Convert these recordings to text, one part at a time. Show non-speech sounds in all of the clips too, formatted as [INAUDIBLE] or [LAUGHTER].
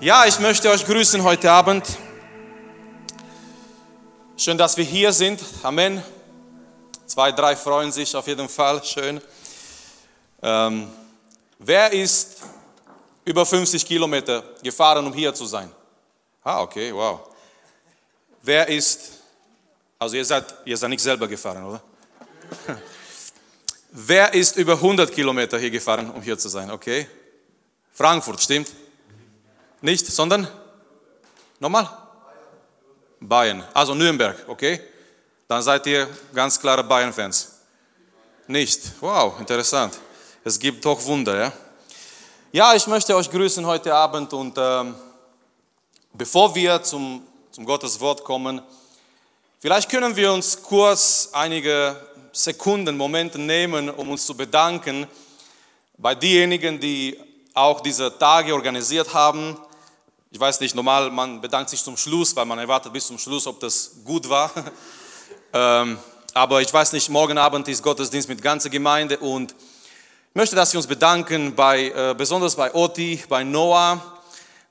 Ja, ich möchte euch grüßen heute Abend. Schön, dass wir hier sind. Amen. Zwei, drei freuen sich auf jeden Fall. Schön. Ähm, wer ist über 50 Kilometer gefahren, um hier zu sein? Ah, okay, wow. Wer ist, also ihr seid, ihr seid nicht selber gefahren, oder? [LAUGHS] Wer ist über 100 Kilometer hier gefahren, um hier zu sein? Okay. Frankfurt, stimmt? Nicht, sondern? Nochmal? Bayern. Also Nürnberg, okay? Dann seid ihr ganz klare Bayern-Fans. Nicht? Wow, interessant. Es gibt doch Wunder, ja? Ja, ich möchte euch grüßen heute Abend und ähm, bevor wir zum, zum Gottes Wort kommen, vielleicht können wir uns kurz einige Sekunden, Momente nehmen, um uns zu bedanken bei denjenigen, die auch diese Tage organisiert haben. Ich weiß nicht, normal, man bedankt sich zum Schluss, weil man erwartet bis zum Schluss, ob das gut war. [LAUGHS] ähm, aber ich weiß nicht, morgen Abend ist Gottesdienst mit ganzer Gemeinde und ich möchte, dass wir uns bedanken, bei, äh, besonders bei Oti, bei Noah,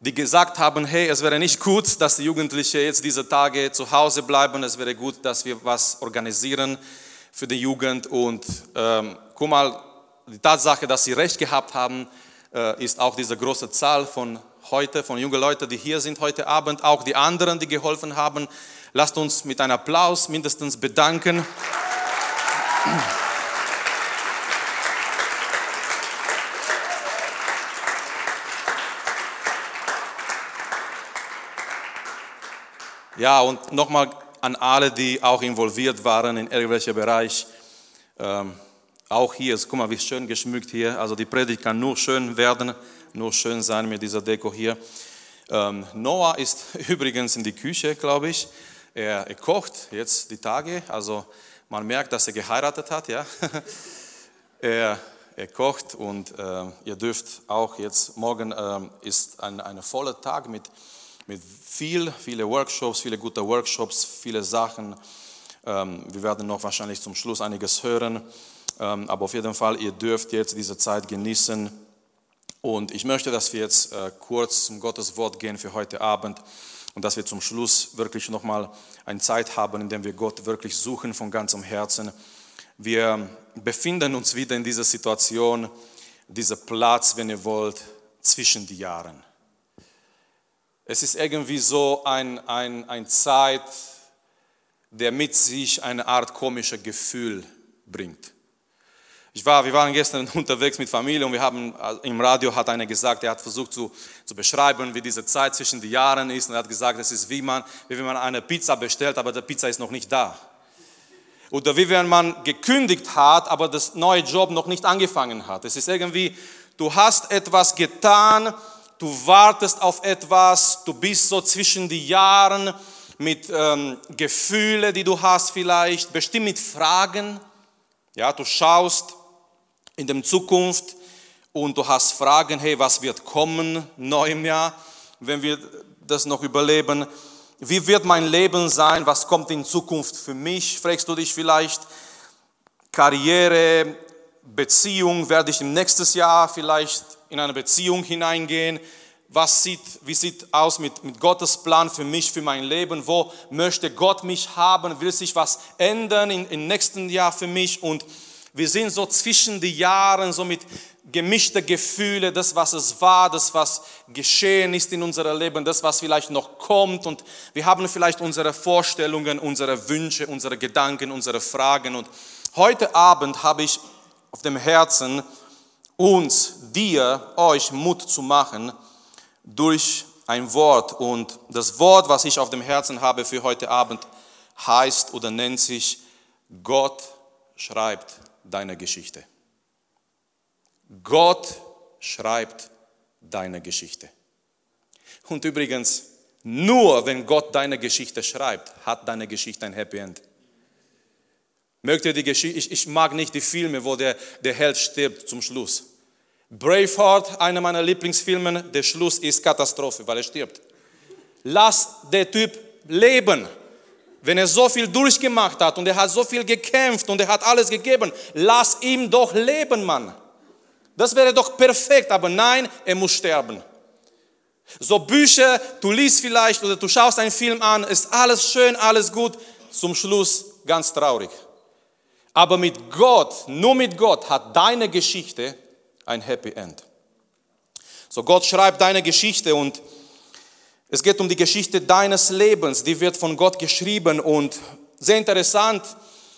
die gesagt haben, hey, es wäre nicht gut, dass die Jugendlichen jetzt diese Tage zu Hause bleiben, es wäre gut, dass wir was organisieren für die Jugend und ähm, guck mal, die Tatsache, dass sie recht gehabt haben, äh, ist auch diese große Zahl von heute, von jungen Leuten, die hier sind heute Abend, auch die anderen, die geholfen haben. Lasst uns mit einem Applaus mindestens bedanken. Ja, und nochmal an alle, die auch involviert waren in irgendwelchen Bereich. Ähm, auch hier, guck mal, wie schön geschmückt hier. Also die Predigt kann nur schön werden, nur schön sein mit dieser Deko hier. Ähm, Noah ist [LAUGHS] übrigens in die Küche, glaube ich. Er, er, kocht jetzt die Tage, also man merkt, dass er geheiratet hat, ja. [LAUGHS] er, er kocht und äh, ihr dürft auch jetzt, morgen äh, ist ein, ein voller Tag mit, mit viel, viele Workshops, viele gute Workshops, viele Sachen. Ähm, wir werden noch wahrscheinlich zum Schluss einiges hören, ähm, aber auf jeden Fall, ihr dürft jetzt diese Zeit genießen. Und ich möchte, dass wir jetzt äh, kurz zum Gottes Wort gehen für heute Abend und dass wir zum Schluss wirklich nochmal eine Zeit haben, in der wir Gott wirklich suchen von ganzem Herzen. Wir befinden uns wieder in dieser Situation, dieser Platz, wenn ihr wollt, zwischen die Jahren. Es ist irgendwie so ein, ein, ein Zeit, der mit sich eine Art komischer Gefühl bringt. Ich war, wir waren gestern [LAUGHS] unterwegs mit Familie und wir haben äh, im Radio hat einer gesagt, er hat versucht zu, zu beschreiben, wie diese Zeit zwischen den Jahren ist und er hat gesagt, es ist wie man, wie wenn man eine Pizza bestellt, aber die Pizza ist noch nicht da. Oder wie wenn man gekündigt hat, aber das neue Job noch nicht angefangen hat. Es ist irgendwie, du hast etwas getan, du wartest auf etwas, du bist so zwischen die Jahren mit ähm, Gefühlen, die du hast vielleicht, bestimmt mit Fragen. Ja, du schaust in der Zukunft und du hast Fragen, hey, was wird kommen neu im Jahr, wenn wir das noch überleben? Wie wird mein Leben sein? Was kommt in Zukunft für mich? Fragst du dich vielleicht, Karriere, Beziehung, werde ich im nächsten Jahr vielleicht in eine Beziehung hineingehen? Was sieht, wie sieht aus mit, mit Gottes Plan für mich, für mein Leben? Wo möchte Gott mich haben? Will sich was ändern im nächsten Jahr für mich? Und wir sind so zwischen die Jahren, so mit gemischten Gefühle, das, was es war, das, was geschehen ist in unserem Leben, das, was vielleicht noch kommt. Und wir haben vielleicht unsere Vorstellungen, unsere Wünsche, unsere Gedanken, unsere Fragen. Und heute Abend habe ich auf dem Herzen, uns, dir, euch Mut zu machen durch ein Wort. Und das Wort, was ich auf dem Herzen habe für heute Abend, heißt oder nennt sich Gott schreibt deine Geschichte. Gott schreibt deine Geschichte. Und übrigens, nur wenn Gott deine Geschichte schreibt, hat deine Geschichte ein Happy End. Mögt ihr die Geschichte? Ich, ich, mag nicht die Filme, wo der, der Held stirbt zum Schluss. Braveheart, einer meiner Lieblingsfilme, der Schluss ist Katastrophe, weil er stirbt. Lass der Typ leben. Wenn er so viel durchgemacht hat und er hat so viel gekämpft und er hat alles gegeben, lass ihm doch leben, Mann. Das wäre doch perfekt, aber nein, er muss sterben. So Bücher, du liest vielleicht oder du schaust einen Film an, ist alles schön, alles gut, zum Schluss ganz traurig. Aber mit Gott, nur mit Gott hat deine Geschichte ein Happy End. So Gott schreibt deine Geschichte und es geht um die Geschichte deines Lebens, die wird von Gott geschrieben und sehr interessant,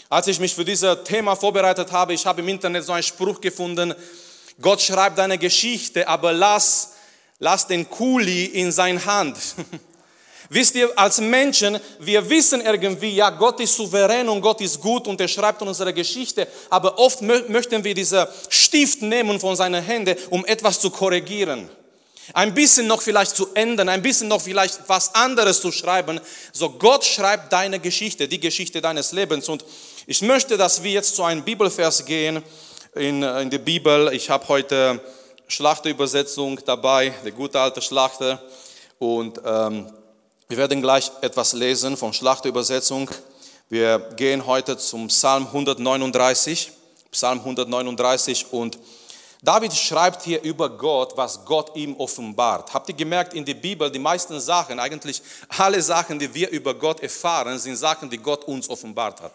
als ich mich für dieses Thema vorbereitet habe, ich habe im Internet so einen Spruch gefunden, Gott schreibt deine Geschichte, aber lass, lass den Kuli in seine Hand. [LAUGHS] Wisst ihr, als Menschen, wir wissen irgendwie, ja, Gott ist souverän und Gott ist gut und er schreibt unsere Geschichte, aber oft möchten wir diesen Stift nehmen von seinen Händen, um etwas zu korrigieren. Ein bisschen noch vielleicht zu ändern, ein bisschen noch vielleicht was anderes zu schreiben. So Gott schreibt deine Geschichte, die Geschichte deines Lebens. Und ich möchte, dass wir jetzt zu einem Bibelvers gehen in, in die Bibel. Ich habe heute Schlachterübersetzung dabei, der gute alte Schlachter. Und ähm, wir werden gleich etwas lesen von Schlachterübersetzung. Wir gehen heute zum Psalm 139, Psalm 139 und David schreibt hier über Gott, was Gott ihm offenbart. Habt ihr gemerkt, in der Bibel, die meisten Sachen, eigentlich alle Sachen, die wir über Gott erfahren, sind Sachen, die Gott uns offenbart hat.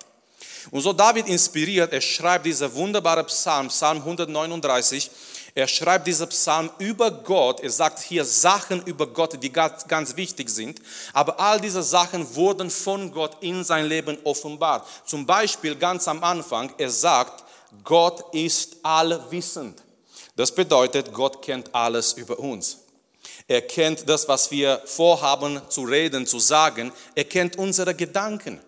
Und so David inspiriert, er schreibt dieser wunderbare Psalm, Psalm 139, er schreibt diesen Psalm über Gott. Er sagt hier Sachen über Gott, die ganz, ganz wichtig sind. Aber all diese Sachen wurden von Gott in sein Leben offenbart. Zum Beispiel ganz am Anfang, er sagt, Gott ist allwissend. Das bedeutet, Gott kennt alles über uns. Er kennt das, was wir vorhaben zu reden, zu sagen. Er kennt unsere Gedanken.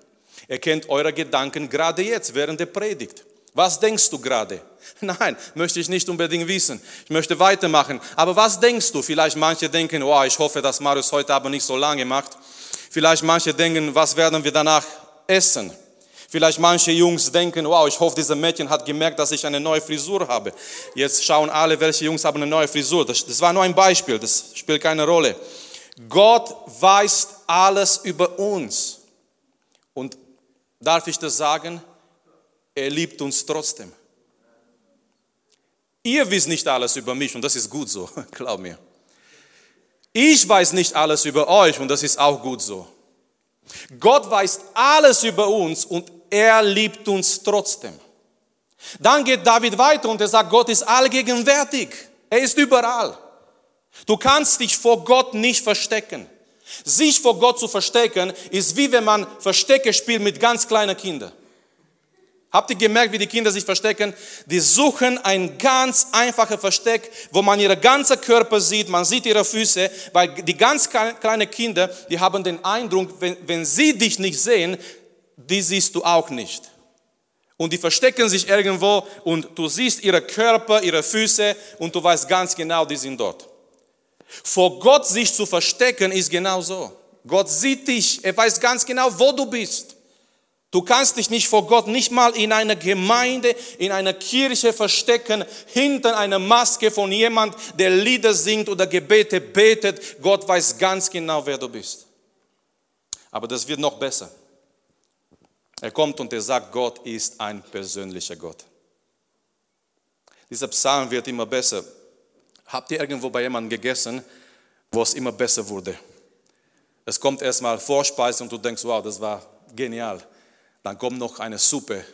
Er kennt eure Gedanken gerade jetzt während der Predigt. Was denkst du gerade? [LAUGHS] Nein, möchte ich nicht unbedingt wissen. Ich möchte weitermachen. Aber was denkst du? Vielleicht manche denken, oh, ich hoffe, dass Marius heute aber nicht so lange macht. Vielleicht manche denken, was werden wir danach essen? Vielleicht manche Jungs denken, wow, ich hoffe, dieser Mädchen hat gemerkt, dass ich eine neue Frisur habe. Jetzt schauen alle, welche Jungs haben eine neue Frisur. Das, das war nur ein Beispiel, das spielt keine Rolle. Gott weiß alles über uns. Und darf ich das sagen? Er liebt uns trotzdem. Ihr wisst nicht alles über mich und das ist gut so, [LAUGHS] glaub mir. Ich weiß nicht alles über euch und das ist auch gut so. Gott weiß alles über uns und er liebt uns trotzdem. Dann geht David weiter und er sagt, Gott ist allgegenwärtig. Er ist überall. Du kannst dich vor Gott nicht verstecken. Sich vor Gott zu verstecken ist wie wenn man Verstecke spielt mit ganz kleinen Kindern. Habt ihr gemerkt, wie die Kinder sich verstecken? Die suchen ein ganz einfaches Versteck, wo man ihre ganze Körper sieht, man sieht ihre Füße, weil die ganz kleinen Kinder, die haben den Eindruck, wenn, wenn sie dich nicht sehen, die siehst du auch nicht. Und die verstecken sich irgendwo und du siehst ihre Körper, ihre Füße und du weißt ganz genau, die sind dort. Vor Gott sich zu verstecken ist genau so. Gott sieht dich, er weiß ganz genau, wo du bist. Du kannst dich nicht vor Gott nicht mal in einer Gemeinde, in einer Kirche verstecken, hinter einer Maske von jemand, der Lieder singt oder Gebete betet. Gott weiß ganz genau, wer du bist. Aber das wird noch besser. Er kommt und er sagt, Gott ist ein persönlicher Gott. Dieser Psalm wird immer besser. Habt ihr irgendwo bei jemandem gegessen, wo es immer besser wurde? Es kommt erstmal Vorspeise und du denkst, wow, das war genial dann kommt noch eine Suppe,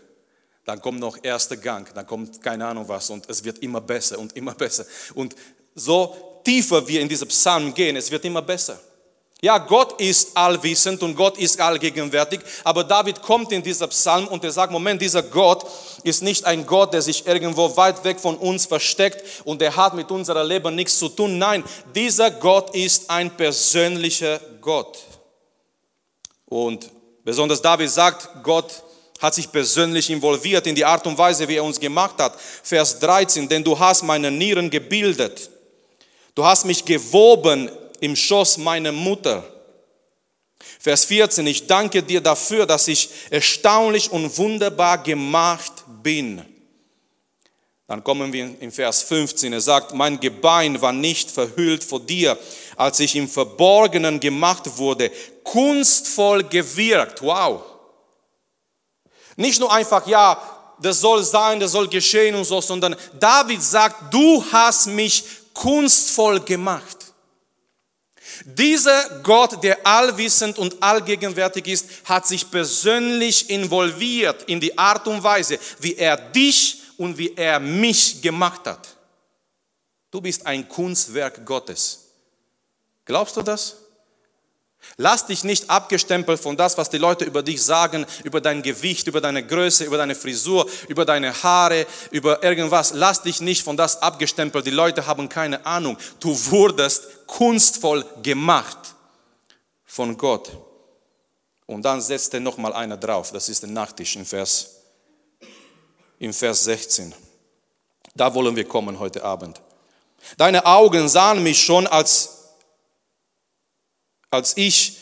dann kommt noch erster Gang, dann kommt keine Ahnung was und es wird immer besser und immer besser. Und so tiefer wir in diese Psalmen gehen, es wird immer besser. Ja, Gott ist allwissend und Gott ist allgegenwärtig, aber David kommt in dieser Psalm und er sagt, Moment, dieser Gott ist nicht ein Gott, der sich irgendwo weit weg von uns versteckt und der hat mit unserem Leben nichts zu tun. Nein, dieser Gott ist ein persönlicher Gott. Und Besonders David sagt, Gott hat sich persönlich involviert in die Art und Weise, wie er uns gemacht hat. Vers 13, denn du hast meine Nieren gebildet. Du hast mich gewoben im Schoß meiner Mutter. Vers 14, ich danke dir dafür, dass ich erstaunlich und wunderbar gemacht bin. Dann kommen wir in Vers 15. Er sagt, mein Gebein war nicht verhüllt vor dir, als ich im Verborgenen gemacht wurde, kunstvoll gewirkt. Wow. Nicht nur einfach, ja, das soll sein, das soll geschehen und so, sondern David sagt, du hast mich kunstvoll gemacht. Dieser Gott, der allwissend und allgegenwärtig ist, hat sich persönlich involviert in die Art und Weise, wie er dich und wie er mich gemacht hat. Du bist ein Kunstwerk Gottes. Glaubst du das? Lass dich nicht abgestempelt von das, was die Leute über dich sagen, über dein Gewicht, über deine Größe, über deine Frisur, über deine Haare, über irgendwas. Lass dich nicht von das abgestempelt. Die Leute haben keine Ahnung. Du wurdest kunstvoll gemacht von Gott. Und dann setzt er nochmal einer drauf. Das ist der Nachtisch im Vers, im Vers 16. Da wollen wir kommen heute Abend. Deine Augen sahen mich schon als als ich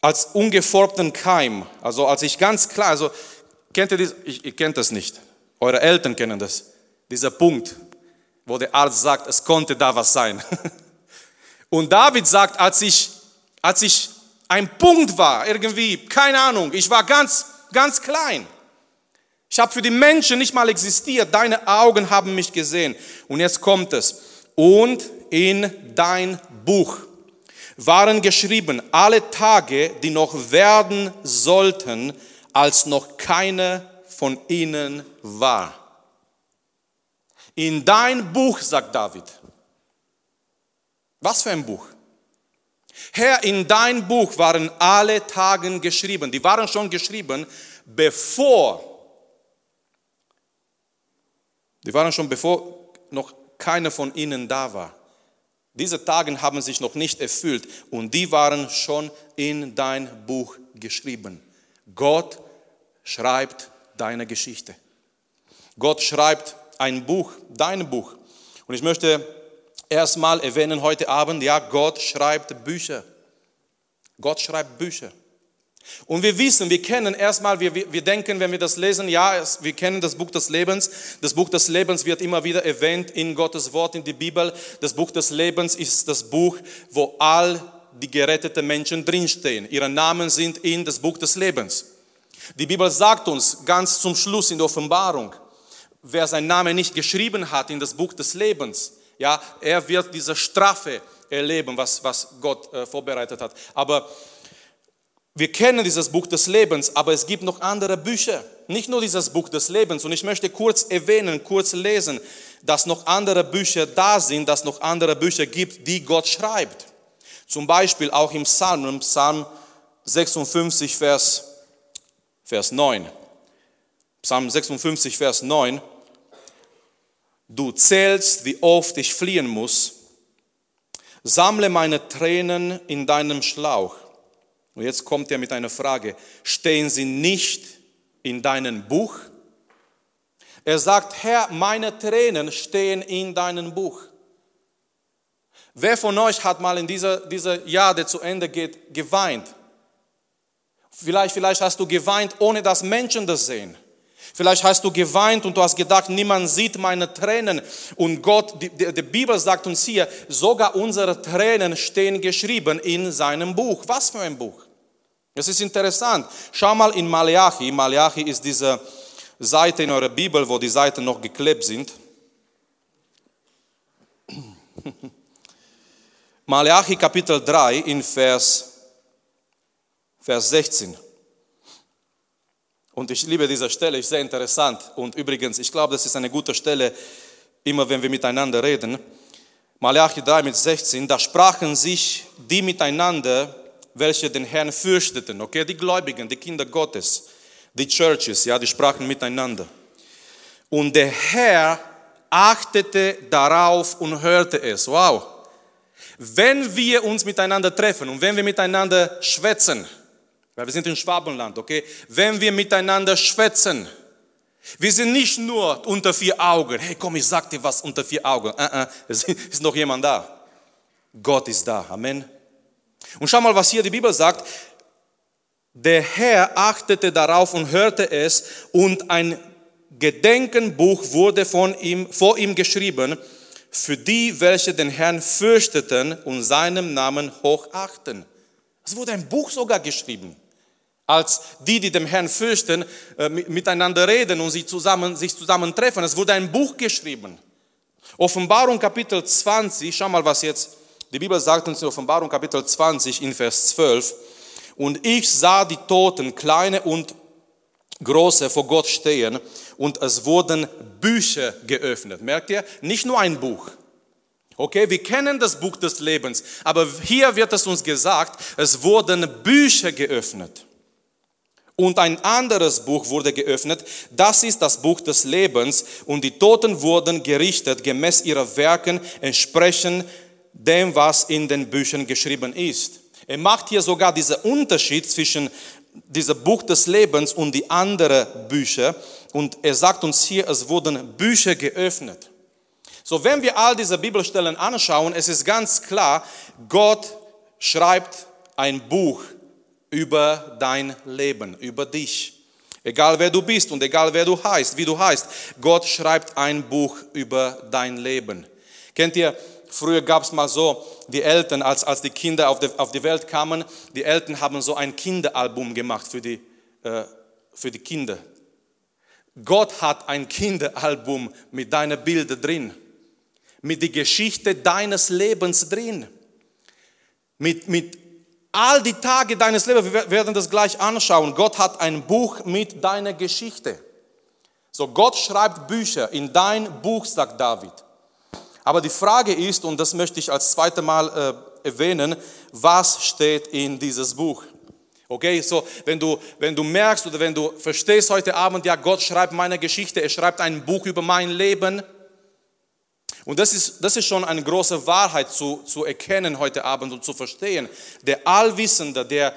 als ungeformten Keim, also als ich ganz klar, also kennt ihr das? Ich, ihr kennt das nicht. Eure Eltern kennen das. Dieser Punkt, wo der Arzt sagt, es konnte da was sein. [LAUGHS] Und David sagt, als ich, als ich ein Punkt war, irgendwie, keine Ahnung, ich war ganz, ganz klein. Ich habe für die Menschen nicht mal existiert. Deine Augen haben mich gesehen. Und jetzt kommt es. Und in dein Buch waren geschrieben alle Tage, die noch werden sollten, als noch keine von ihnen war. In dein Buch, sagt David. Was für ein Buch? Herr, in dein Buch waren alle Tage geschrieben. Die waren schon geschrieben, bevor, die waren schon bevor noch keiner von ihnen da war. Diese Tage haben sich noch nicht erfüllt und die waren schon in dein Buch geschrieben. Gott schreibt deine Geschichte. Gott schreibt ein Buch, dein Buch. Und ich möchte erstmal erwähnen heute Abend, ja, Gott schreibt Bücher. Gott schreibt Bücher. Und wir wissen, wir kennen erstmal, wir, wir denken, wenn wir das lesen, ja, es, wir kennen das Buch des Lebens. Das Buch des Lebens wird immer wieder erwähnt in Gottes Wort, in die Bibel. Das Buch des Lebens ist das Buch, wo all die geretteten Menschen drinstehen. Ihre Namen sind in das Buch des Lebens. Die Bibel sagt uns ganz zum Schluss in der Offenbarung, wer seinen Namen nicht geschrieben hat in das Buch des Lebens, ja, er wird diese Strafe erleben, was, was Gott äh, vorbereitet hat. Aber wir kennen dieses Buch des Lebens, aber es gibt noch andere Bücher. Nicht nur dieses Buch des Lebens. Und ich möchte kurz erwähnen, kurz lesen, dass noch andere Bücher da sind, dass noch andere Bücher gibt, die Gott schreibt. Zum Beispiel auch im Psalm, im Psalm 56, Vers, Vers 9. Psalm 56, Vers 9. Du zählst, wie oft ich fliehen muss. Sammle meine Tränen in deinem Schlauch und jetzt kommt er mit einer Frage. Stehen sie nicht in deinem Buch? Er sagt, Herr, meine Tränen stehen in deinem Buch. Wer von euch hat mal in dieser, dieser Jahr, der zu Ende geht, geweint? Vielleicht, vielleicht hast du geweint, ohne dass Menschen das sehen. Vielleicht hast du geweint und du hast gedacht, niemand sieht meine Tränen. Und Gott, die, die, die, Bibel sagt uns hier, sogar unsere Tränen stehen geschrieben in seinem Buch. Was für ein Buch? Es ist interessant. Schau mal in Malachi. Malachi ist diese Seite in eurer Bibel, wo die Seiten noch geklebt sind. [CLEARS THROAT] Malachi Kapitel 3 in Vers, Vers 16. Und ich liebe diese Stelle, ist sehr interessant. Und übrigens, ich glaube, das ist eine gute Stelle, immer wenn wir miteinander reden. Malachi 3 mit 16, da sprachen sich die miteinander, welche den Herrn fürchteten, okay, die Gläubigen, die Kinder Gottes, die Churches, ja, die sprachen miteinander. Und der Herr achtete darauf und hörte es. Wow. Wenn wir uns miteinander treffen und wenn wir miteinander schwätzen, weil wir sind im Schwabenland, okay? Wenn wir miteinander schwätzen, wir sind nicht nur unter vier Augen. Hey, komm, ich sag dir was unter vier Augen. Uh -uh, es ist noch jemand da. Gott ist da. Amen. Und schau mal, was hier die Bibel sagt. Der Herr achtete darauf und hörte es und ein Gedenkenbuch wurde von ihm, vor ihm geschrieben für die, welche den Herrn fürchteten und seinem Namen hochachten. Es wurde ein Buch sogar geschrieben als die, die dem Herrn fürchten, äh, miteinander reden und sich zusammen, sich zusammentreffen. Es wurde ein Buch geschrieben. Offenbarung Kapitel 20, schau mal, was jetzt Die Bibel sagt uns in Offenbarung Kapitel 20 in Vers 12, und ich sah die Toten, kleine und große, vor Gott stehen und es wurden Bücher geöffnet. Merkt ihr? Nicht nur ein Buch. Okay, wir kennen das Buch des Lebens, aber hier wird es uns gesagt, es wurden Bücher geöffnet. Und ein anderes Buch wurde geöffnet, das ist das Buch des Lebens, und die Toten wurden gerichtet gemäß ihrer Werken entsprechend dem, was in den Büchern geschrieben ist. Er macht hier sogar diesen Unterschied zwischen diesem Buch des Lebens und die anderen Bücher. Und er sagt uns hier, es wurden Bücher geöffnet. So, wenn wir all diese Bibelstellen anschauen, es ist ganz klar, Gott schreibt ein Buch über dein Leben, über dich. Egal wer du bist und egal wer du heißt, wie du heißt, Gott schreibt ein Buch über dein Leben. Kennt ihr, Früher gab es mal so, die Eltern, als, als die Kinder auf die, auf die Welt kamen, die Eltern haben so ein Kinderalbum gemacht für die, äh, für die Kinder. Gott hat ein Kinderalbum mit deinen Bildern drin, mit der Geschichte deines Lebens drin, mit, mit all die Tage deines Lebens. Wir werden das gleich anschauen. Gott hat ein Buch mit deiner Geschichte. So, Gott schreibt Bücher in dein Buch, sagt David. Aber die Frage ist, und das möchte ich als zweites Mal äh, erwähnen, was steht in dieses Buch? Okay, so wenn du, wenn du merkst oder wenn du verstehst heute Abend, ja, Gott schreibt meine Geschichte, er schreibt ein Buch über mein Leben. Und das ist, das ist schon eine große Wahrheit zu, zu erkennen heute Abend und zu verstehen. Der Allwissende, der,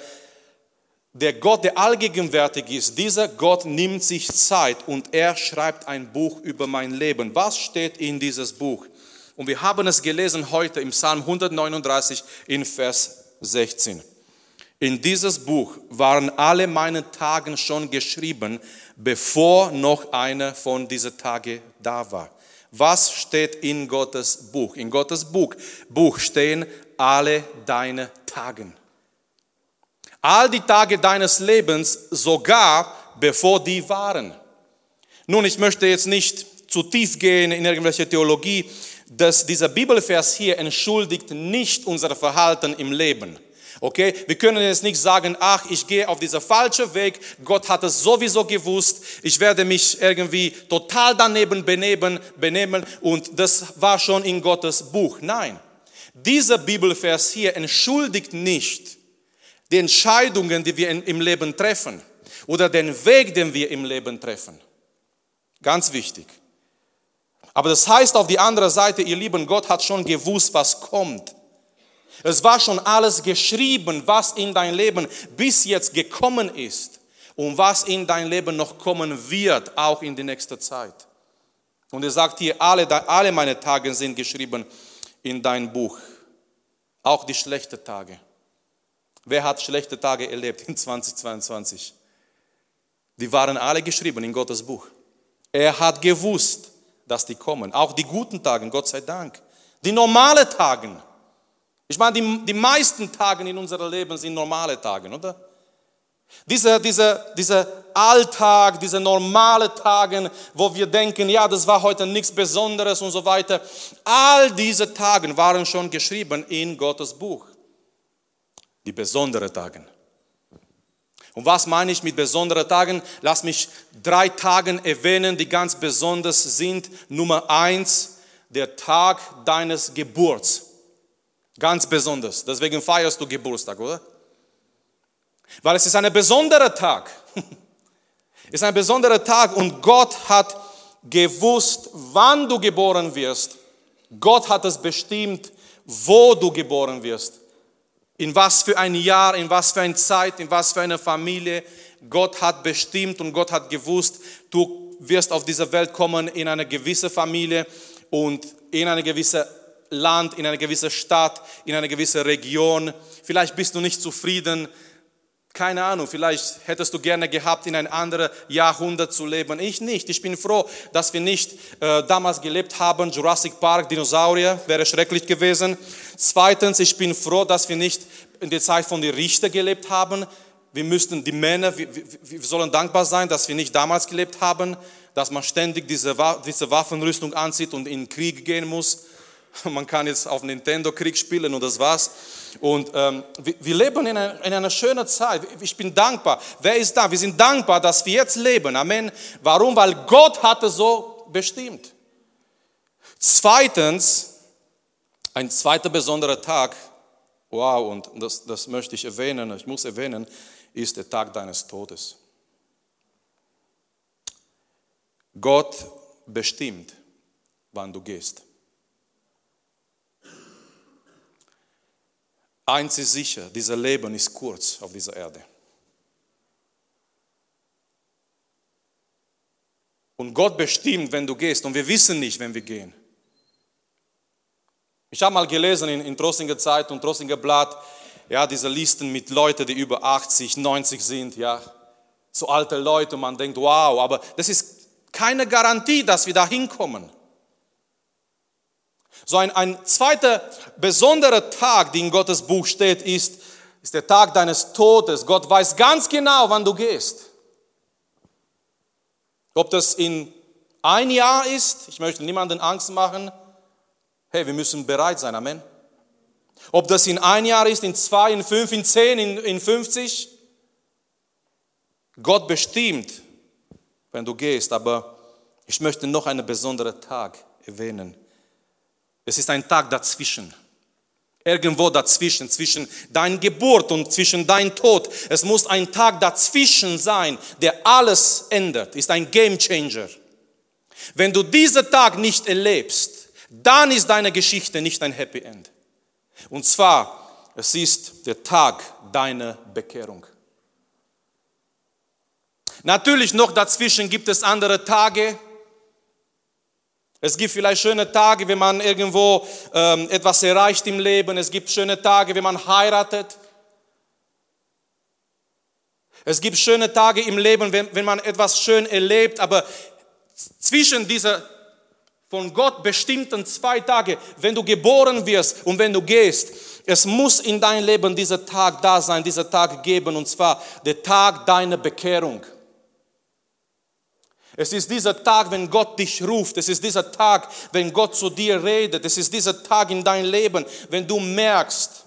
der Gott, der allgegenwärtig ist, dieser Gott nimmt sich Zeit und er schreibt ein Buch über mein Leben. Was steht in dieses Buch? Und wir haben es gelesen heute im Psalm 139 in Vers 16. In dieses Buch waren alle meine Tage schon geschrieben, bevor noch einer von diesen Tagen da war. Was steht in Gottes Buch? In Gottes Buch, Buch stehen alle deine Tage. All die Tage deines Lebens, sogar bevor die waren. Nun, ich möchte jetzt nicht zu tief gehen in irgendwelche Theologie dass dieser Bibelvers hier entschuldigt nicht unser Verhalten im Leben. Okay, wir können jetzt nicht sagen, ach, ich gehe auf dieser falschen Weg, Gott hat es sowieso gewusst, ich werde mich irgendwie total daneben benehmen, benehmen und das war schon in Gottes Buch. Nein, dieser Bibelvers hier entschuldigt nicht die Entscheidungen, die wir im Leben treffen oder den Weg, den wir im Leben treffen. Ganz wichtig. Aber das heißt auf die andere Seite, ihr lieben, Gott hat schon gewusst, was kommt. Es war schon alles geschrieben, was in dein Leben bis jetzt gekommen ist und was in dein Leben noch kommen wird, auch in die nächste Zeit. Und er sagt hier, alle, alle meine Tage sind geschrieben in dein Buch, auch die schlechten Tage. Wer hat schlechte Tage erlebt in [LAUGHS] 2022? Die waren alle geschrieben in Gottes Buch. Er hat gewusst, dass die kommen. Auch die guten Tage, Gott sei Dank. Die normalen Tage. Ich meine, die, die meisten Tage in unserem Leben sind normale Tage, oder? Diese, diese, dieser Alltag, diese normale Tage, wo wir denken, ja, das war heute nichts Besonderes und so weiter. All diese Tage waren schon geschrieben in Gottes Buch. Die besonderen Tage. Und was meine ich mit besonderen Tagen? Lass mich drei Tage erwähnen, die ganz besonders sind. Nummer eins, der Tag deines Geburts. Ganz besonders. Deswegen feierst du Geburtstag, oder? Weil es ist ein besonderer Tag. [LAUGHS] es ist ein besonderer Tag und Gott hat gewusst, wann du geboren wirst. Gott hat es bestimmt, wo du geboren wirst in was für ein Jahr, in was für eine Zeit, in was für eine Familie. Gott hat bestimmt und Gott hat gewusst, du wirst auf diese Welt kommen in eine gewisse Familie und in eine gewisse Land, in eine gewisse Stadt, in eine gewisse Region. Vielleicht bist du nicht zufrieden. Keine Ahnung, vielleicht hättest du gerne gehabt, in ein anderes Jahrhundert zu leben. Ich nicht. Ich bin froh, dass wir nicht äh, damals gelebt haben. Jurassic Park, Dinosaurier, wäre schrecklich gewesen. Zweitens, ich bin froh, dass wir nicht in der Zeit von den Richter gelebt haben. Wir müssten, die Männer, wir, wir, sollen dankbar sein, dass wir nicht damals gelebt haben, dass man ständig diese, diese Waffenrüstung anzieht und in den Krieg gehen muss. [LAUGHS] Man kann jetzt auf Nintendo Krieg spielen und das war's. Und ähm, wir, wir, leben in einer, in einer schönen Zeit. Ich bin dankbar. Wer ist da? Wir sind dankbar, dass wir jetzt leben. Amen. Warum? Weil Gott hatte so bestimmt. Zweitens, ein zweiter besonderer Tag, wow, und das, das möchte ich erwähnen, ich muss erwähnen, ist der Tag deines Todes. Gott bestimmt, wann du gehst. Eins ist sicher, dieser Leben ist kurz auf dieser Erde. Und Gott bestimmt, wenn du gehst. Und wir wissen nicht, wenn wir gehen. Ich habe mal gelesen in, in Trossinger Zeit und Trossinger Blatt, ja, diese Listen mit Leuten, die über 80, 90 sind, ja, so alte Leute, man denkt, wow, aber das ist keine Garantie, dass wir da hinkommen. So ein, ein zweiter besonderer Tag, der in Gottes Buch steht, ist, ist der Tag deines Todes. Gott weiß ganz genau, wann du gehst. Ob das in ein Jahr ist, ich möchte niemanden Angst machen. Hey, wir müssen bereit sein, Amen. Ob das in ein Jahr ist, in zwei, in fünf, in zehn, in, in 50. Gott bestimmt, wenn du gehst, aber ich möchte noch einen besonderen Tag erwähnen. Es ist ein Tag dazwischen. Irgendwo dazwischen, zwischen dein Geburt und zwischen dein Tod. Es muss ein Tag dazwischen sein, der alles ändert. Ist ein Game Changer. Wenn du diesen Tag nicht erlebst, dann ist deine Geschichte nicht ein Happy End. Und zwar, es ist der Tag deiner Bekehrung. Natürlich noch dazwischen gibt es andere Tage, es gibt vielleicht schöne Tage, wenn man irgendwo ähm, etwas erreicht im Leben. Es gibt schöne Tage, wenn man heiratet. Es gibt schöne Tage im Leben, wenn, wenn man etwas schön erlebt. Aber zwischen dieser von Gott bestimmten zwei Tage, wenn du geboren wirst und wenn du gehst, es muss in dein Leben dieser Tag da sein, dieser Tag geben, und zwar der Tag deiner Bekehrung. Es ist dieser Tag, wenn Gott dich ruft. Es ist dieser Tag, wenn Gott zu dir redet. Es ist dieser Tag in dein Leben, wenn du merkst,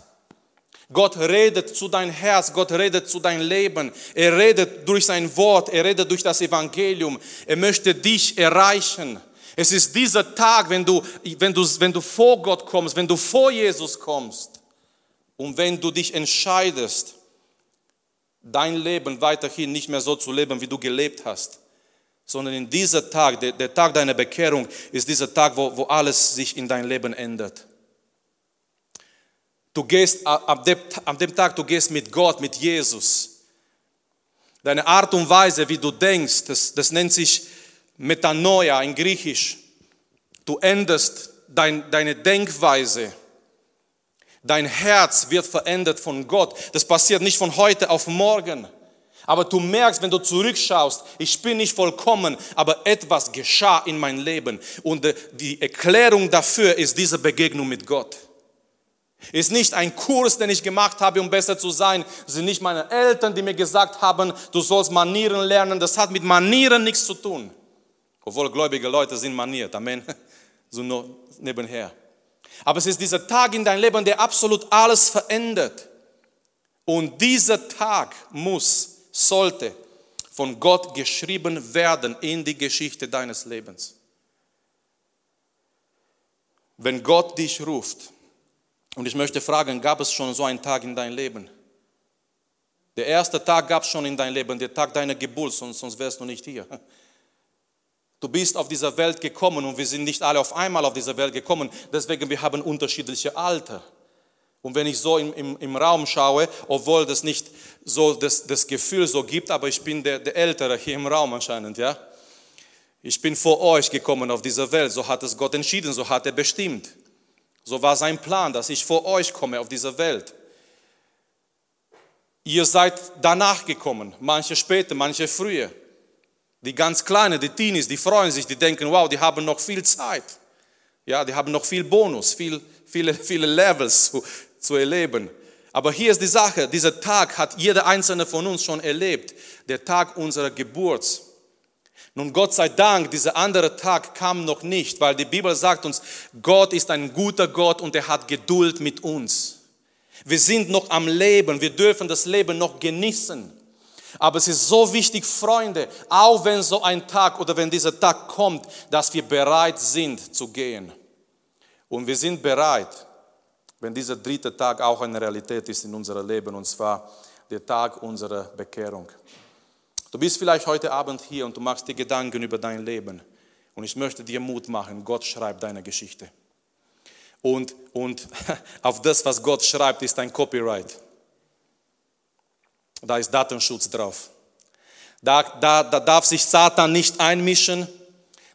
Gott redet zu dein Herz, Gott redet zu dein Leben. Er redet durch sein Wort, er redet durch das Evangelium. Er möchte dich erreichen. Es ist dieser Tag, wenn du, wenn du, wenn du vor Gott kommst, wenn du vor Jesus kommst und wenn du dich entscheidest, dein Leben weiterhin nicht mehr so zu leben, wie du gelebt hast sondern in dieser Tag, der, der, Tag deiner Bekehrung, ist dieser Tag, wo, wo alles sich in dein Leben ändert. Du gehst ab dem, an dem Tag, du gehst mit Gott, mit Jesus. Deine Art und Weise, wie du denkst, das, das nennt sich Metanoia in Griechisch. Du änderst dein, deine Denkweise. Dein Herz wird verändert von Gott. Das passiert nicht von heute auf morgen. Aber du merkst, wenn du zurückschaust, ich bin nicht vollkommen, aber etwas geschah in meinem Leben. Und äh, die Erklärung dafür ist diese Begegnung mit Gott. Ist nicht ein Kurs, den ich gemacht habe, um besser zu sein. Es sind nicht meine Eltern, die mir gesagt haben, du sollst Manieren lernen. Das hat mit Manieren nichts zu tun. Obwohl gläubige Leute sind maniert. Amen. [LAUGHS] So nur nebenher. Aber es ist dieser Tag in deinem Leben, der absolut alles verändert. Und dieser Tag muss sollte von Gott geschrieben werden in die Geschichte deines Lebens. Wenn Gott dich ruft, und ich möchte fragen, gab es schon so einen Tag in deinem Leben? Der erste Tag gab es schon in deinem Leben, der Tag deiner Geburt, sonst, sonst wärst du nicht hier. Du bist auf dieser Welt gekommen und wir sind nicht alle auf einmal auf dieser Welt gekommen, deswegen wir haben unterschiedliche Alter. Und wenn ich so im, im, im Raum schaue, obwohl das nicht so das, das Gefühl so gibt, aber ich bin der, der Ältere hier im Raum anscheinend, ja. Ich bin vor euch gekommen auf dieser Welt, so hat es Gott entschieden, so hat er bestimmt. So war sein Plan, dass ich vor euch komme auf dieser Welt. Ihr seid danach gekommen, manche später, manche früher. Die ganz Kleinen, die Teenies, die freuen sich, die denken, wow, die haben noch viel Zeit. Ja, die haben noch viel Bonus, viel, viele, viele Levels zu, zu erleben. Aber hier ist die Sache, dieser Tag hat jeder einzelne von uns schon erlebt, der Tag unserer Geburt. Nun, Gott sei Dank, dieser andere Tag kam noch nicht, weil die Bibel sagt uns, Gott ist ein guter Gott und er hat Geduld mit uns. Wir sind noch am Leben, wir dürfen das Leben noch genießen. Aber es ist so wichtig, Freunde, auch wenn so ein Tag oder wenn dieser Tag kommt, dass wir bereit sind zu gehen. Und wir sind bereit, wenn dieser dritte Tag auch eine Realität ist in unserem Leben, und zwar der Tag unserer Bekehrung. Du bist vielleicht heute Abend hier und du machst dir Gedanken über dein Leben. Und ich möchte dir Mut machen, Gott schreibt deine Geschichte. Und, und [LAUGHS] auf das, was Gott schreibt, ist ein Copyright. Da ist Datenschutz drauf. Da, da, da darf sich Satan nicht einmischen.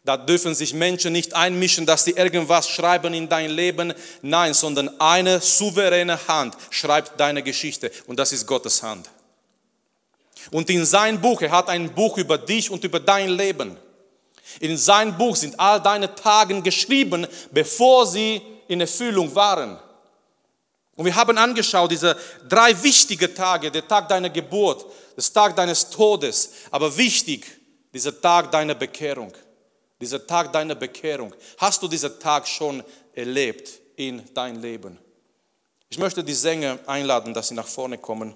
Da dürfen sich Menschen nicht einmischen, dass sie irgendwas schreiben in dein Leben. Nein, sondern eine souveräne Hand schreibt deine Geschichte und das ist Gottes Hand. Und in sein Buch, er hat ein Buch über dich und über dein Leben. In sein Buch sind all deine Tage geschrieben, bevor sie in Erfüllung waren. Und wir haben angeschaut, diese drei wichtige Tage, der Tag deiner Geburt, der Tag deines Todes, aber wichtig, dieser Tag deiner Bekehrung. Dieser Tag deiner Bekehrung. Hast du diesen Tag schon erlebt in dein Leben? Ich möchte die Sänger einladen, dass sie nach vorne kommen.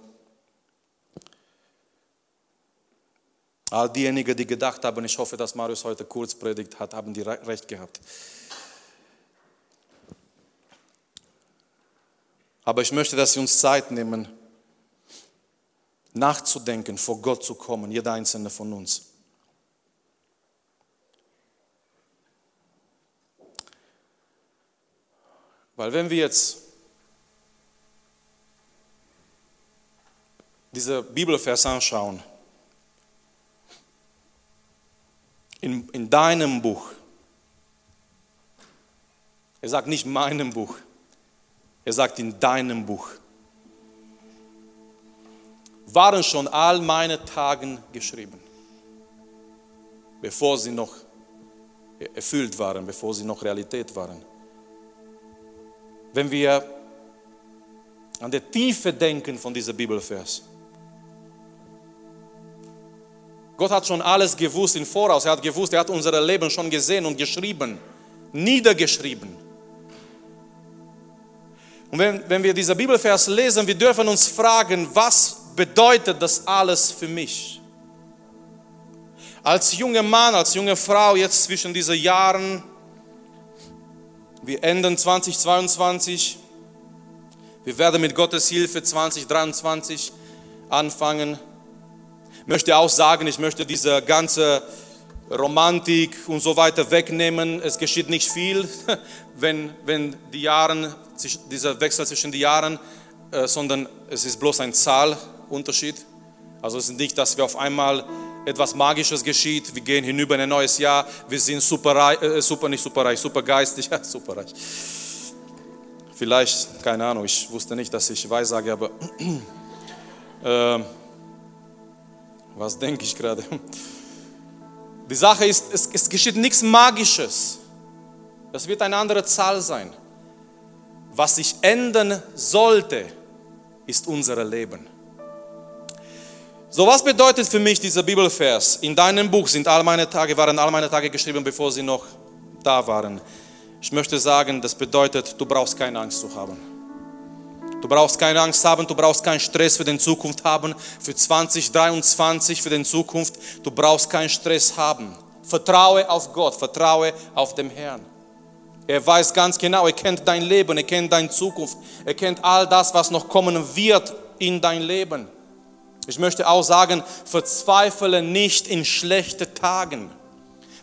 All diejenigen, die gedacht haben, ich hoffe, dass Marius heute kurz predigt hat, haben die recht gehabt. Aber ich möchte, dass Sie uns Zeit nehmen, nachzudenken, vor Gott zu kommen, jeder einzelne von uns. Weil wenn wir jetzt diese Bibelvers anschauen, in, in deinem Buch, er sagt nicht meinem Buch, er sagt in deinem Buch, waren schon all meine Tagen geschrieben, bevor sie noch erfüllt waren, bevor sie noch Realität waren wenn wir an der Tiefe denken von dieser Bibelvers. Gott hat schon alles gewusst im Voraus. Er hat gewusst, er hat unser Leben schon gesehen und geschrieben, niedergeschrieben. Und wenn, wenn wir diese Bibelvers lesen, wir dürfen uns fragen, was bedeutet das alles für mich? Als junger Mann, als junge Frau, jetzt zwischen diesen Jahren wir enden 2022. Wir werden mit Gottes Hilfe 2023 anfangen. Ich möchte auch sagen, ich möchte diese ganze Romantik und so weiter wegnehmen. Es geschieht nicht viel, [LAUGHS] wenn, wenn die Jahren, dieser Wechsel zwischen den Jahren, äh, sondern es ist bloß ein Zahlunterschied. Also es ist nicht, dass wir auf einmal etwas Magisches geschieht, wir gehen hinüber in ein neues Jahr, wir sind super, äh, super nicht superreich, super geistig, [LAUGHS] ja, superreich. Vielleicht, keine Ahnung, ich wusste nicht, dass ich weissage, aber [CLEARS THROAT] äh, was denke ich gerade? [LAUGHS] Die Sache ist, es, es geschieht nichts Magisches. Das wird eine andere Zahl sein. Was sich ändern sollte, ist unser Leben. So, was bedeutet für mich dieser Bibelvers? In deinem Buch sind all meine Tage, waren all meine Tage geschrieben, bevor sie noch da waren. Ich möchte sagen, das bedeutet, du brauchst keine Angst zu haben. Du brauchst keine Angst haben, du brauchst keinen Stress für die Zukunft haben, für 2023, für die Zukunft. Du brauchst keinen Stress haben. Vertraue auf Gott, vertraue auf den Herrn. Er weiß ganz genau, er kennt dein Leben, er kennt deine Zukunft, er kennt all das, was noch kommen wird in dein Leben. Ich möchte auch sagen, verzweifle nicht in schlechten Tagen.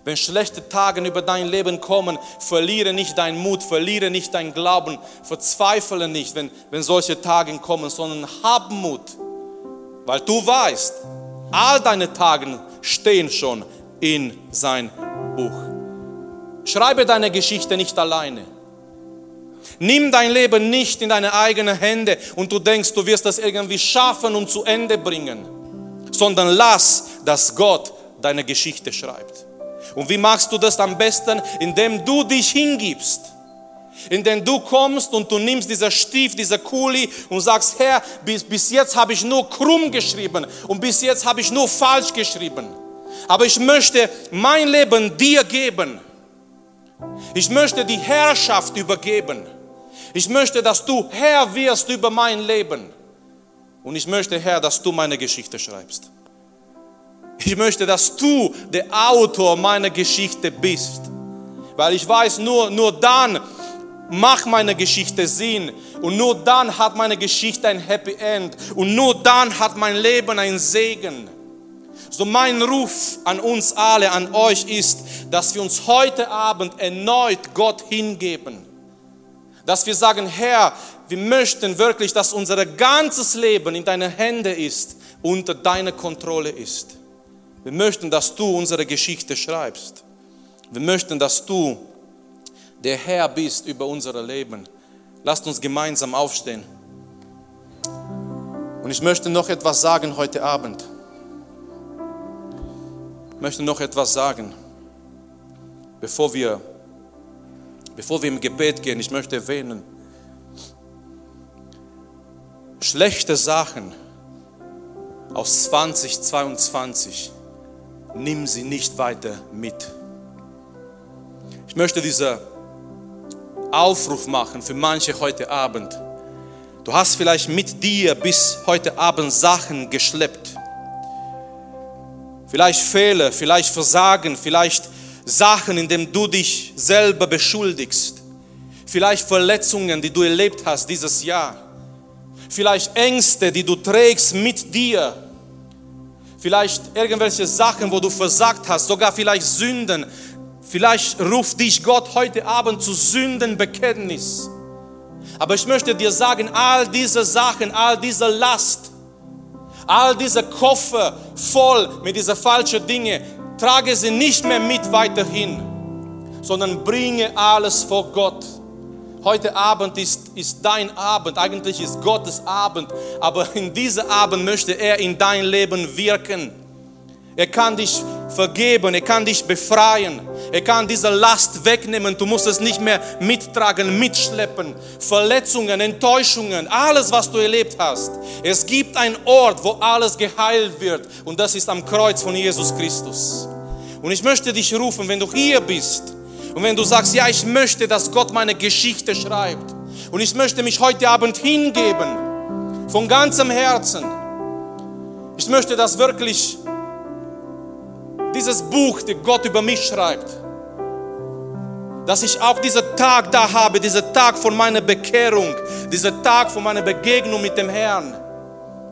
Wenn schlechte Tage über dein Leben kommen, verliere nicht deinen Mut, verliere nicht deinen Glauben, verzweifle nicht, wenn, wenn solche Tage kommen, sondern hab Mut, weil du weißt, all deine Tage stehen schon in sein Buch. Schreibe deine Geschichte nicht alleine. Nimm dein Leben nicht in deine eigenen Hände und du denkst, du wirst das irgendwie schaffen und zu Ende bringen, sondern lass, dass Gott deine Geschichte schreibt. Und wie machst du das am besten? Indem du dich hingibst. Indem du kommst und du nimmst dieser Stift, dieser Kuli und sagst, Herr, bis, bis jetzt habe ich nur krumm geschrieben und bis jetzt habe ich nur falsch geschrieben. Aber ich möchte mein Leben dir geben. Ich möchte die Herrschaft übergeben. Ich möchte, dass du Herr wirst über mein Leben. Und ich möchte, Herr, dass du meine Geschichte schreibst. Ich möchte, dass du der Autor meiner Geschichte bist. Weil ich weiß, nur, nur dann macht meine Geschichte Sinn. Und nur dann hat meine Geschichte ein Happy End. Und nur dann hat mein Leben einen Segen. So mein Ruf an uns alle, an euch ist, dass wir uns heute Abend erneut Gott hingeben. Dass wir sagen, Herr, wir möchten wirklich, dass unser ganzes Leben in deinen Händen ist, unter deiner Kontrolle ist. Wir möchten, dass du unsere Geschichte schreibst. Wir möchten, dass du der Herr bist über unser Leben. Lasst uns gemeinsam aufstehen. Und ich möchte noch etwas sagen heute Abend. Ich möchte noch etwas sagen, bevor wir, bevor wir im Gebet gehen. Ich möchte erwähnen, schlechte Sachen aus 2022, nimm sie nicht weiter mit. Ich möchte diesen Aufruf machen für manche heute Abend. Du hast vielleicht mit dir bis heute Abend Sachen geschleppt vielleicht Fehler, vielleicht Versagen, vielleicht Sachen, in denen du dich selber beschuldigst, vielleicht Verletzungen, die du erlebt hast dieses Jahr, vielleicht Ängste, die du trägst mit dir, vielleicht irgendwelche Sachen, wo du versagt hast, sogar vielleicht Sünden. Vielleicht ruft dich Gott heute Abend zu Sündenbekenntnis. Aber ich möchte dir sagen, all diese Sachen, all diese Last, All diese Koffer voll mit diesen falschen Dingen, trage sie nicht mehr mit weiterhin, sondern bringe alles vor Gott. Heute Abend ist, ist dein Abend, eigentlich ist Gottes Abend, aber in diesem Abend möchte er in dein Leben wirken. Er kann dich vergeben, er kann dich befreien, er kann diese Last wegnehmen. Du musst es nicht mehr mittragen, mitschleppen. Verletzungen, Enttäuschungen, alles, was du erlebt hast. Es gibt einen Ort, wo alles geheilt wird und das ist am Kreuz von Jesus Christus. Und ich möchte dich rufen, wenn du hier bist und wenn du sagst, ja, ich möchte, dass Gott meine Geschichte schreibt und ich möchte mich heute Abend hingeben, von ganzem Herzen. Ich möchte das wirklich dieses Buch, das Gott über mich schreibt, dass ich auch diesen Tag da habe, diesen Tag von meiner Bekehrung, diesen Tag von meiner Begegnung mit dem Herrn.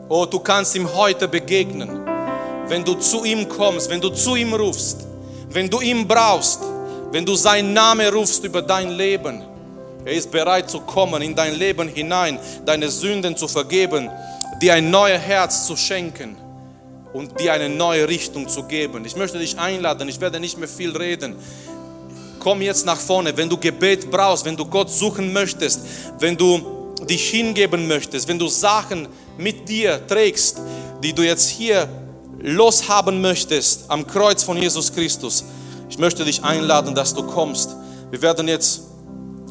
Oh, du kannst ihm heute begegnen, wenn du zu ihm kommst, wenn du zu ihm rufst, wenn du ihn brauchst, wenn du seinen Namen rufst über dein Leben. Er ist bereit zu kommen, in dein Leben hinein, deine Sünden zu vergeben, dir ein neues Herz zu schenken und dir eine neue Richtung zu geben. Ich möchte dich einladen, ich werde nicht mehr viel reden. Komm jetzt nach vorne, wenn du Gebet brauchst, wenn du Gott suchen möchtest, wenn du dich hingeben möchtest, wenn du Sachen mit dir trägst, die du jetzt hier loshaben möchtest am Kreuz von Jesus Christus. Ich möchte dich einladen, dass du kommst. Wir werden jetzt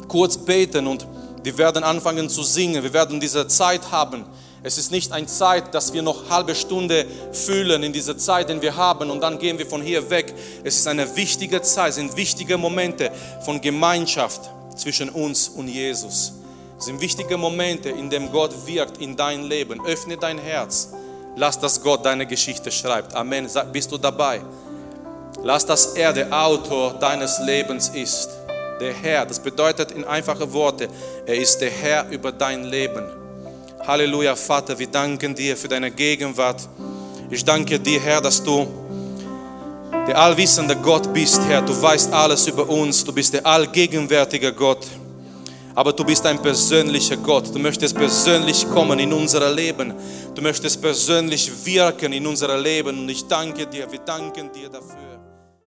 kurz beten und wir werden anfangen zu singen. Wir werden diese Zeit haben es ist nicht eine Zeit, dass wir noch halbe Stunde fühlen in dieser Zeit, die wir haben und dann gehen wir von hier weg. Es ist eine wichtige Zeit, es sind wichtige Momente von Gemeinschaft zwischen uns und Jesus. Es sind wichtige Momente, in denen Gott wirkt in dein Leben. Öffne dein Herz. Lass, dass Gott deine Geschichte schreibt. Amen. Bist du dabei? Lass, dass er der Autor deines Lebens ist. Der Herr, das bedeutet in einfachen Worten, er ist der Herr über dein Leben. Halleluja, Vater, wir danken dir für deine Gegenwart. Ich danke dir, Herr, dass du der allwissende Gott bist, Herr. Du weißt alles über uns. Du bist der allgegenwärtige Gott. Aber du bist ein persönlicher Gott. Du möchtest persönlich kommen in unser Leben. Du möchtest persönlich wirken in unser Leben. Und ich danke dir, wir danken dir dafür.